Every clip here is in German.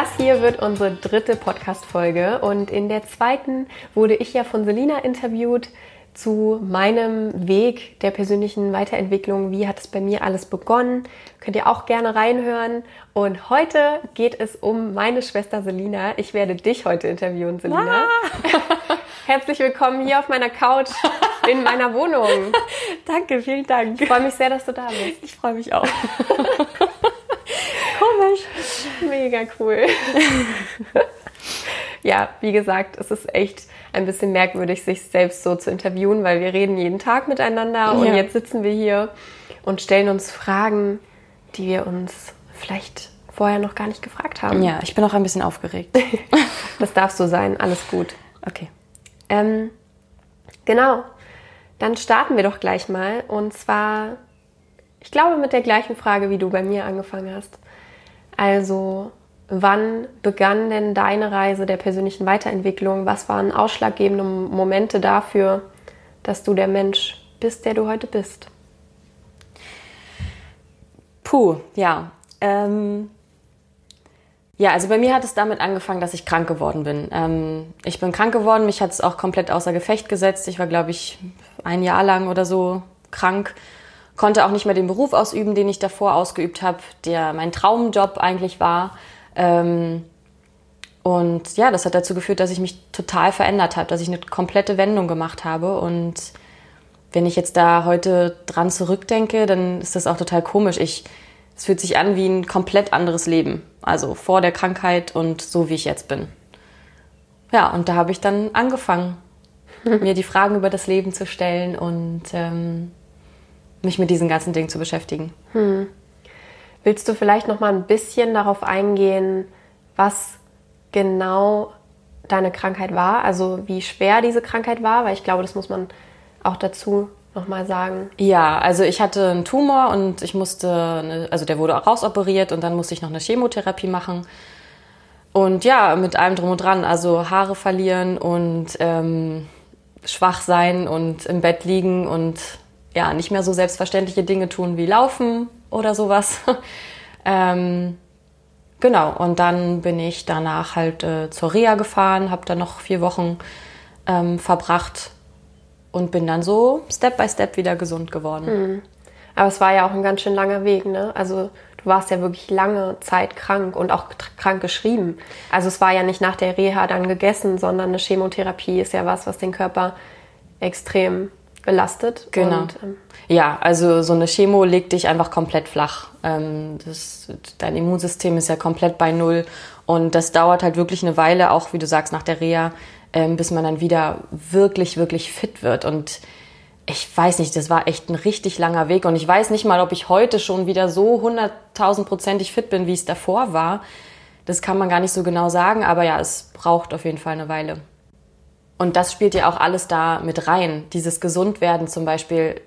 Das hier wird unsere dritte Podcast-Folge und in der zweiten wurde ich ja von Selina interviewt zu meinem Weg der persönlichen Weiterentwicklung. Wie hat es bei mir alles begonnen? Könnt ihr auch gerne reinhören. Und heute geht es um meine Schwester Selina. Ich werde dich heute interviewen, Selina. Ah. Herzlich willkommen hier auf meiner Couch in meiner Wohnung. Danke, vielen Dank. Ich freue mich sehr, dass du da bist. Ich freue mich auch. Komisch. Mega cool. ja, wie gesagt, es ist echt ein bisschen merkwürdig, sich selbst so zu interviewen, weil wir reden jeden Tag miteinander und jetzt sitzen wir hier und stellen uns Fragen, die wir uns vielleicht vorher noch gar nicht gefragt haben. Ja, ich bin auch ein bisschen aufgeregt. das darf so sein, alles gut. Okay. Ähm, genau, dann starten wir doch gleich mal und zwar, ich glaube, mit der gleichen Frage, wie du bei mir angefangen hast. Also, wann begann denn deine Reise der persönlichen Weiterentwicklung? Was waren ausschlaggebende Momente dafür, dass du der Mensch bist, der du heute bist? Puh, ja. Ähm, ja, also bei mir hat es damit angefangen, dass ich krank geworden bin. Ähm, ich bin krank geworden, mich hat es auch komplett außer Gefecht gesetzt. Ich war, glaube ich, ein Jahr lang oder so krank konnte auch nicht mehr den Beruf ausüben, den ich davor ausgeübt habe, der mein Traumjob eigentlich war. Ähm, und ja, das hat dazu geführt, dass ich mich total verändert habe, dass ich eine komplette Wendung gemacht habe. Und wenn ich jetzt da heute dran zurückdenke, dann ist das auch total komisch. Ich, es fühlt sich an wie ein komplett anderes Leben. Also vor der Krankheit und so wie ich jetzt bin. Ja, und da habe ich dann angefangen, mir die Fragen über das Leben zu stellen und ähm, mich mit diesen ganzen Dingen zu beschäftigen. Hm. Willst du vielleicht noch mal ein bisschen darauf eingehen, was genau deine Krankheit war? Also wie schwer diese Krankheit war? Weil ich glaube, das muss man auch dazu noch mal sagen. Ja, also ich hatte einen Tumor und ich musste, eine, also der wurde auch rausoperiert und dann musste ich noch eine Chemotherapie machen. Und ja, mit allem drum und dran, also Haare verlieren und ähm, schwach sein und im Bett liegen und ja, nicht mehr so selbstverständliche Dinge tun wie laufen oder sowas. ähm, genau, und dann bin ich danach halt äh, zur Reha gefahren, habe da noch vier Wochen ähm, verbracht und bin dann so Step by Step wieder gesund geworden. Mhm. Aber es war ja auch ein ganz schön langer Weg, ne? Also du warst ja wirklich lange Zeit krank und auch krank geschrieben. Also es war ja nicht nach der Reha dann gegessen, sondern eine Chemotherapie ist ja was, was den Körper extrem belastet. Genau. Und, ähm, ja, also so eine Chemo legt dich einfach komplett flach. Ähm, das, dein Immunsystem ist ja komplett bei Null und das dauert halt wirklich eine Weile, auch wie du sagst, nach der Reha, ähm, bis man dann wieder wirklich, wirklich fit wird. Und ich weiß nicht, das war echt ein richtig langer Weg und ich weiß nicht mal, ob ich heute schon wieder so hunderttausendprozentig fit bin, wie es davor war. Das kann man gar nicht so genau sagen, aber ja, es braucht auf jeden Fall eine Weile. Und das spielt ja auch alles da mit rein. Dieses Gesundwerden zum Beispiel,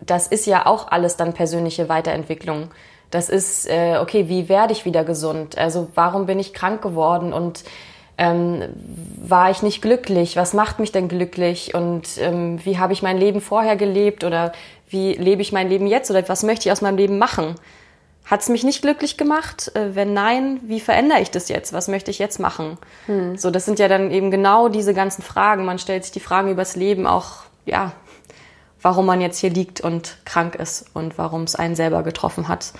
das ist ja auch alles dann persönliche Weiterentwicklung. Das ist, äh, okay, wie werde ich wieder gesund? Also warum bin ich krank geworden und ähm, war ich nicht glücklich? Was macht mich denn glücklich? Und ähm, wie habe ich mein Leben vorher gelebt oder wie lebe ich mein Leben jetzt oder was möchte ich aus meinem Leben machen? Hat es mich nicht glücklich gemacht? Äh, wenn nein, wie verändere ich das jetzt? Was möchte ich jetzt machen? Hm. So, das sind ja dann eben genau diese ganzen Fragen. Man stellt sich die Fragen übers Leben auch, ja, warum man jetzt hier liegt und krank ist und warum es einen selber getroffen hat.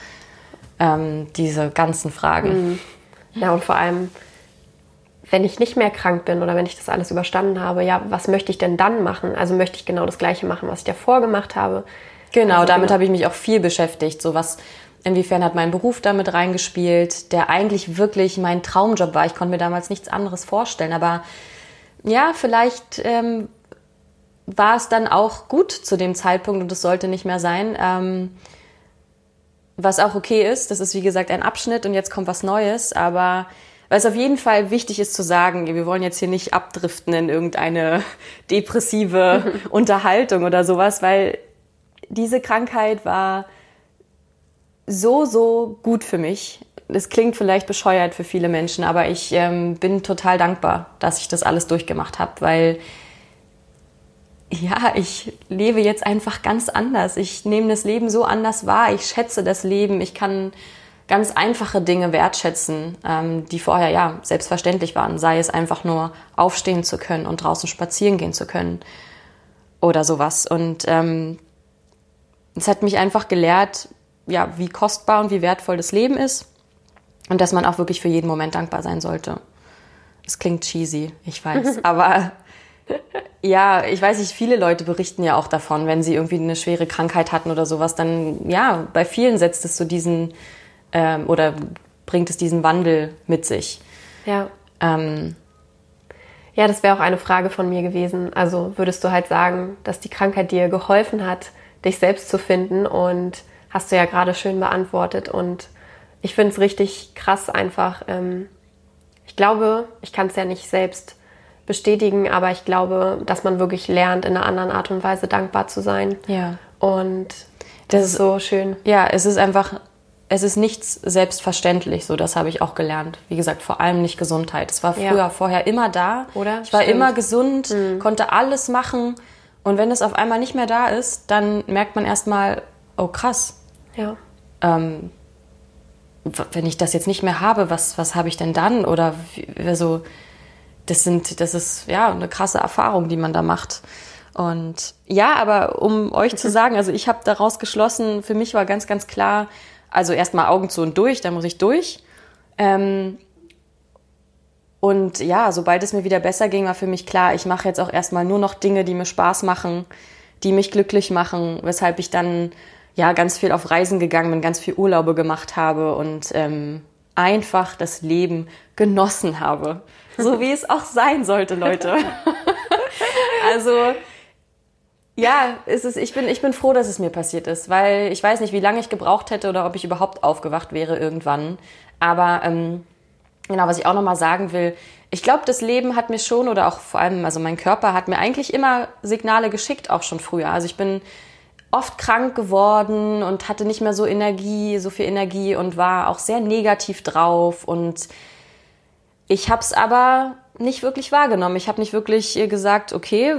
Ähm, diese ganzen Fragen. Hm. Ja, und vor allem, wenn ich nicht mehr krank bin oder wenn ich das alles überstanden habe, ja, was möchte ich denn dann machen? Also möchte ich genau das Gleiche machen, was ich davor gemacht habe? Genau, also, damit genau. habe ich mich auch viel beschäftigt. So was Inwiefern hat mein Beruf damit reingespielt, der eigentlich wirklich mein Traumjob war. Ich konnte mir damals nichts anderes vorstellen. Aber ja, vielleicht ähm, war es dann auch gut zu dem Zeitpunkt und es sollte nicht mehr sein. Ähm, was auch okay ist, das ist wie gesagt ein Abschnitt und jetzt kommt was Neues. Aber weil es auf jeden Fall wichtig ist zu sagen, wir wollen jetzt hier nicht abdriften in irgendeine depressive Unterhaltung oder sowas, weil diese Krankheit war so, so gut für mich. Das klingt vielleicht bescheuert für viele Menschen, aber ich ähm, bin total dankbar, dass ich das alles durchgemacht habe, weil ja, ich lebe jetzt einfach ganz anders. Ich nehme das Leben so anders wahr. Ich schätze das Leben. Ich kann ganz einfache Dinge wertschätzen, ähm, die vorher ja selbstverständlich waren. Sei es einfach nur aufstehen zu können und draußen spazieren gehen zu können oder sowas. Und ähm, es hat mich einfach gelehrt, ja, wie kostbar und wie wertvoll das Leben ist und dass man auch wirklich für jeden Moment dankbar sein sollte. Das klingt cheesy, ich weiß, aber ja, ich weiß nicht, viele Leute berichten ja auch davon, wenn sie irgendwie eine schwere Krankheit hatten oder sowas, dann ja, bei vielen setzt es so diesen ähm, oder bringt es diesen Wandel mit sich. Ja. Ähm, ja, das wäre auch eine Frage von mir gewesen. Also würdest du halt sagen, dass die Krankheit dir geholfen hat, dich selbst zu finden und hast du ja gerade schön beantwortet und ich finde es richtig krass einfach. Ähm, ich glaube, ich kann es ja nicht selbst bestätigen, aber ich glaube, dass man wirklich lernt, in einer anderen Art und Weise dankbar zu sein. Ja. Und das, das ist so schön. Ja, es ist einfach, es ist nichts selbstverständlich, so das habe ich auch gelernt. Wie gesagt, vor allem nicht Gesundheit. Es war früher, ja. vorher immer da. Oder? Ich war Stimmt. immer gesund, mhm. konnte alles machen. Und wenn es auf einmal nicht mehr da ist, dann merkt man erstmal, oh krass. Ja. Ähm, wenn ich das jetzt nicht mehr habe, was, was habe ich denn dann? Oder so, das sind, das ist ja eine krasse Erfahrung, die man da macht. Und ja, aber um euch zu sagen, also ich habe daraus geschlossen, für mich war ganz, ganz klar, also erstmal Augen zu und durch, da muss ich durch. Ähm, und ja, sobald es mir wieder besser ging, war für mich klar, ich mache jetzt auch erstmal nur noch Dinge, die mir Spaß machen, die mich glücklich machen, weshalb ich dann ja ganz viel auf Reisen gegangen bin, ganz viel Urlaube gemacht habe und ähm, einfach das Leben genossen habe. So wie es auch sein sollte, Leute. also ja, ist es, ich, bin, ich bin froh, dass es mir passiert ist, weil ich weiß nicht, wie lange ich gebraucht hätte oder ob ich überhaupt aufgewacht wäre irgendwann. Aber ähm, genau, was ich auch nochmal sagen will, ich glaube, das Leben hat mir schon oder auch vor allem, also mein Körper hat mir eigentlich immer Signale geschickt, auch schon früher. Also ich bin oft krank geworden und hatte nicht mehr so Energie, so viel Energie und war auch sehr negativ drauf und ich habe es aber nicht wirklich wahrgenommen. Ich habe nicht wirklich gesagt, okay,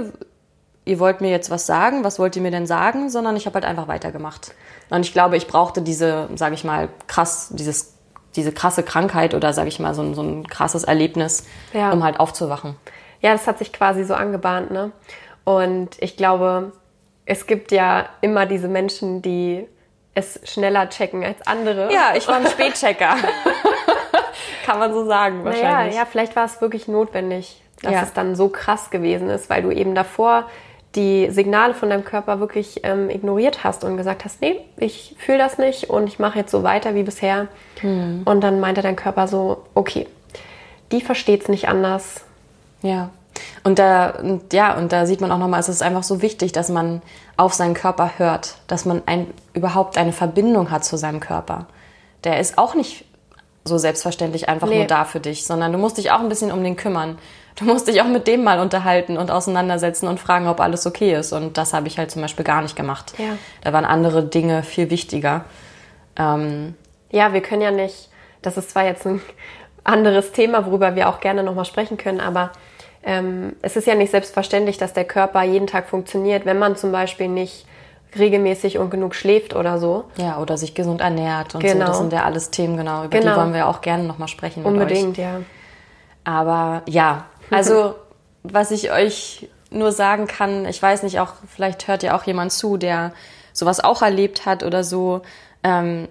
ihr wollt mir jetzt was sagen, was wollt ihr mir denn sagen, sondern ich habe halt einfach weitergemacht. Und ich glaube, ich brauchte diese, sage ich mal, krass, dieses, diese krasse Krankheit oder sage ich mal so ein, so ein krasses Erlebnis, ja. um halt aufzuwachen. Ja, das hat sich quasi so angebahnt, ne? Und ich glaube, es gibt ja immer diese Menschen, die es schneller checken als andere. Ja, ich war ein Spätchecker. Kann man so sagen, wahrscheinlich. Naja, ja, vielleicht war es wirklich notwendig, dass ja. es dann so krass gewesen ist, weil du eben davor die Signale von deinem Körper wirklich ähm, ignoriert hast und gesagt hast, nee, ich fühle das nicht und ich mache jetzt so weiter wie bisher. Hm. Und dann meinte dein Körper so, okay, die versteht es nicht anders. Ja. Und da, und ja, und da sieht man auch nochmal, es ist einfach so wichtig, dass man auf seinen Körper hört, dass man ein, überhaupt eine Verbindung hat zu seinem Körper. Der ist auch nicht so selbstverständlich einfach nee. nur da für dich, sondern du musst dich auch ein bisschen um den kümmern. Du musst dich auch mit dem mal unterhalten und auseinandersetzen und fragen, ob alles okay ist. Und das habe ich halt zum Beispiel gar nicht gemacht. Ja. Da waren andere Dinge viel wichtiger. Ähm, ja, wir können ja nicht, das ist zwar jetzt ein anderes Thema, worüber wir auch gerne nochmal sprechen können, aber ähm, es ist ja nicht selbstverständlich, dass der Körper jeden Tag funktioniert, wenn man zum Beispiel nicht regelmäßig und genug schläft oder so. Ja, oder sich gesund ernährt und genau. so. Das sind ja alles Themen, genau. Über genau. die wollen wir auch gerne nochmal sprechen. Unbedingt, ja. Aber ja, also was ich euch nur sagen kann, ich weiß nicht, auch vielleicht hört ja auch jemand zu, der sowas auch erlebt hat oder so. Ähm,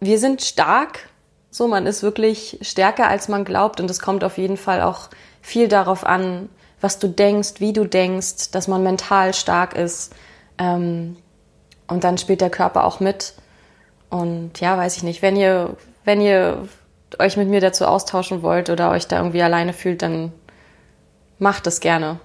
wir sind stark, so man ist wirklich stärker, als man glaubt und es kommt auf jeden Fall auch viel darauf an, was du denkst, wie du denkst, dass man mental stark ist. Ähm, und dann spielt der Körper auch mit. Und ja, weiß ich nicht, wenn ihr, wenn ihr euch mit mir dazu austauschen wollt oder euch da irgendwie alleine fühlt, dann macht es gerne.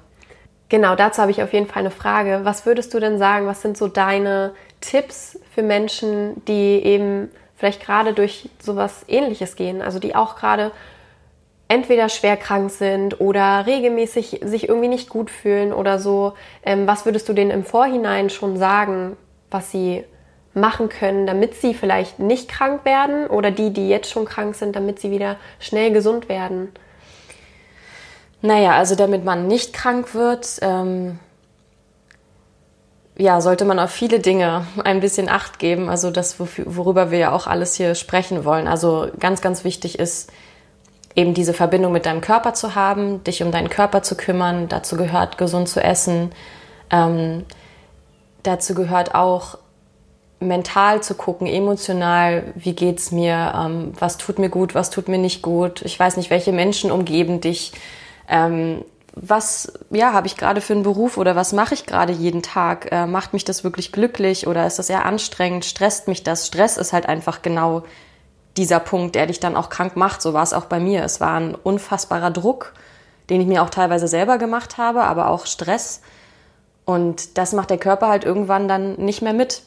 Genau, dazu habe ich auf jeden Fall eine Frage. Was würdest du denn sagen, was sind so deine Tipps für Menschen, die eben vielleicht gerade durch sowas ähnliches gehen, also die auch gerade entweder schwer krank sind oder regelmäßig sich irgendwie nicht gut fühlen oder so. Ähm, was würdest du denen im Vorhinein schon sagen, was sie machen können, damit sie vielleicht nicht krank werden oder die, die jetzt schon krank sind, damit sie wieder schnell gesund werden? Naja, also damit man nicht krank wird, ähm, ja, sollte man auf viele Dinge ein bisschen Acht geben. Also das, worüber wir ja auch alles hier sprechen wollen. Also ganz, ganz wichtig ist, eben diese Verbindung mit deinem Körper zu haben, dich um deinen Körper zu kümmern. Dazu gehört, gesund zu essen. Ähm, dazu gehört auch, mental zu gucken, emotional, wie geht's mir, ähm, was tut mir gut, was tut mir nicht gut. Ich weiß nicht, welche Menschen umgeben dich. Ähm, was ja habe ich gerade für einen Beruf oder was mache ich gerade jeden Tag? Äh, macht mich das wirklich glücklich oder ist das eher anstrengend? Stresst mich das? Stress ist halt einfach genau dieser Punkt, der dich dann auch krank macht. So war es auch bei mir. Es war ein unfassbarer Druck, den ich mir auch teilweise selber gemacht habe, aber auch Stress. Und das macht der Körper halt irgendwann dann nicht mehr mit.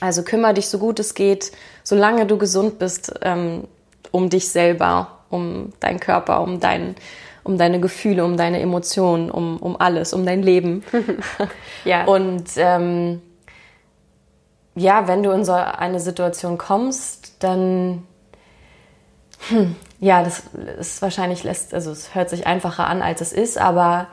Also kümmere dich so gut es geht, solange du gesund bist, ähm, um dich selber, um deinen Körper, um, dein, um deine Gefühle, um deine Emotionen, um, um alles, um dein Leben. ja. Und ähm, ja, wenn du in so eine Situation kommst, dann hm, ja, das ist wahrscheinlich lässt, also es hört sich einfacher an, als es ist, aber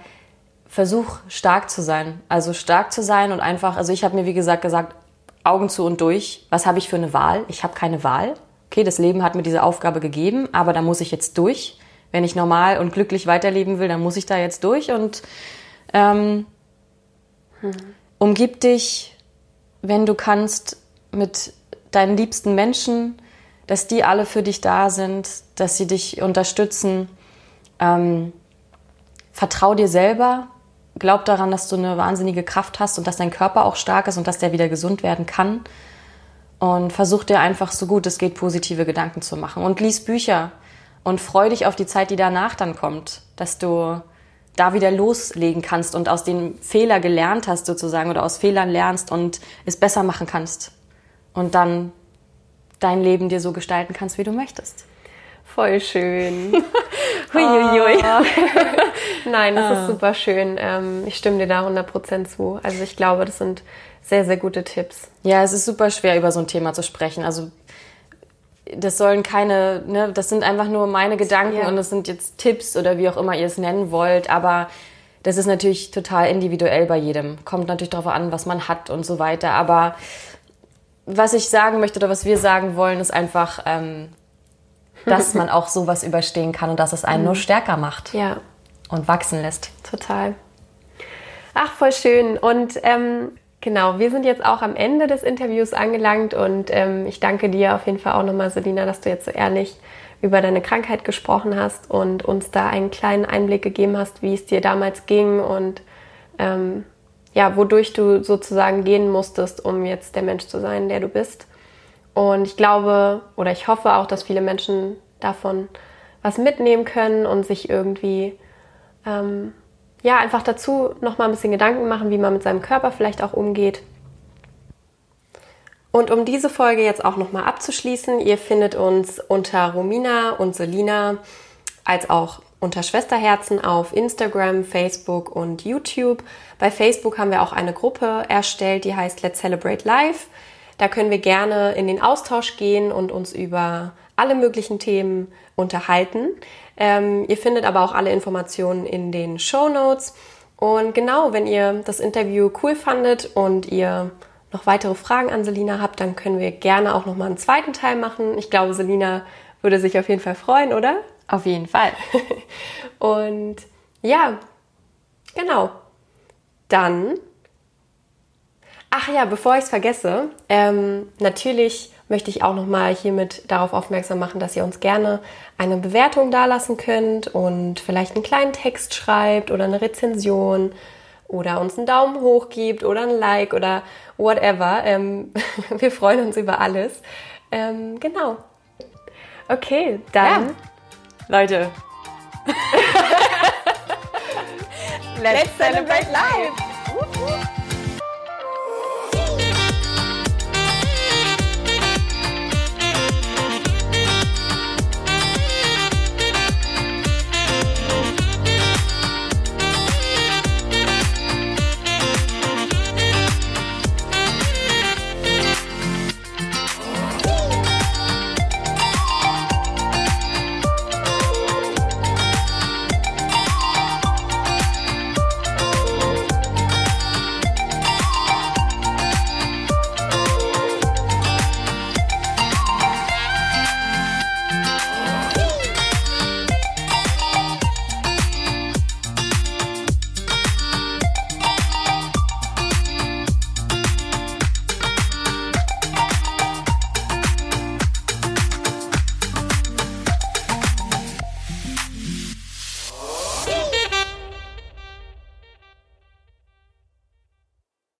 versuch stark zu sein. Also stark zu sein und einfach, also ich habe mir wie gesagt gesagt, Augen zu und durch. Was habe ich für eine Wahl? Ich habe keine Wahl. Okay, das Leben hat mir diese Aufgabe gegeben, aber da muss ich jetzt durch. Wenn ich normal und glücklich weiterleben will, dann muss ich da jetzt durch und ähm, hm. umgib dich wenn du kannst, mit deinen liebsten Menschen, dass die alle für dich da sind, dass sie dich unterstützen. Ähm, vertrau dir selber, glaub daran, dass du eine wahnsinnige Kraft hast und dass dein Körper auch stark ist und dass der wieder gesund werden kann. Und versuch dir einfach so gut es geht positive Gedanken zu machen und lies Bücher und freu dich auf die Zeit, die danach dann kommt, dass du da wieder loslegen kannst und aus den Fehler gelernt hast sozusagen oder aus Fehlern lernst und es besser machen kannst und dann dein Leben dir so gestalten kannst, wie du möchtest. Voll schön. Huiuiui. Oh. Nein, das ist ah. super schön. Ähm, ich stimme dir da 100% zu. Also ich glaube, das sind sehr, sehr gute Tipps. Ja, es ist super schwer, über so ein Thema zu sprechen. Also das sollen keine, ne, das sind einfach nur meine Gedanken ja. und das sind jetzt Tipps oder wie auch immer ihr es nennen wollt, aber das ist natürlich total individuell bei jedem. Kommt natürlich darauf an, was man hat und so weiter. Aber was ich sagen möchte oder was wir sagen wollen, ist einfach, ähm, dass man auch sowas überstehen kann und dass es einen mhm. nur stärker macht. Ja. Und wachsen lässt. Total. Ach, voll schön. Und ähm, Genau, wir sind jetzt auch am Ende des Interviews angelangt und ähm, ich danke dir auf jeden Fall auch nochmal, Selina, dass du jetzt so ehrlich über deine Krankheit gesprochen hast und uns da einen kleinen Einblick gegeben hast, wie es dir damals ging und ähm, ja, wodurch du sozusagen gehen musstest, um jetzt der Mensch zu sein, der du bist. Und ich glaube oder ich hoffe auch, dass viele Menschen davon was mitnehmen können und sich irgendwie ähm, ja, einfach dazu nochmal ein bisschen Gedanken machen, wie man mit seinem Körper vielleicht auch umgeht. Und um diese Folge jetzt auch nochmal abzuschließen, ihr findet uns unter Romina und Selina als auch unter Schwesterherzen auf Instagram, Facebook und YouTube. Bei Facebook haben wir auch eine Gruppe erstellt, die heißt Let's Celebrate Life. Da können wir gerne in den Austausch gehen und uns über alle möglichen Themen unterhalten. Ähm, ihr findet aber auch alle Informationen in den Show Notes. Und genau, wenn ihr das Interview cool fandet und ihr noch weitere Fragen an Selina habt, dann können wir gerne auch noch mal einen zweiten Teil machen. Ich glaube, Selina würde sich auf jeden Fall freuen, oder? Auf jeden Fall. und ja, genau. Dann. Ach ja, bevor ich es vergesse, ähm, natürlich möchte ich auch nochmal hiermit darauf aufmerksam machen, dass ihr uns gerne eine Bewertung dalassen könnt und vielleicht einen kleinen Text schreibt oder eine Rezension oder uns einen Daumen hoch gibt oder ein Like oder whatever. Ähm, wir freuen uns über alles. Ähm, genau. Okay, dann. Ja. Leute. Let's, Let's celebrate life!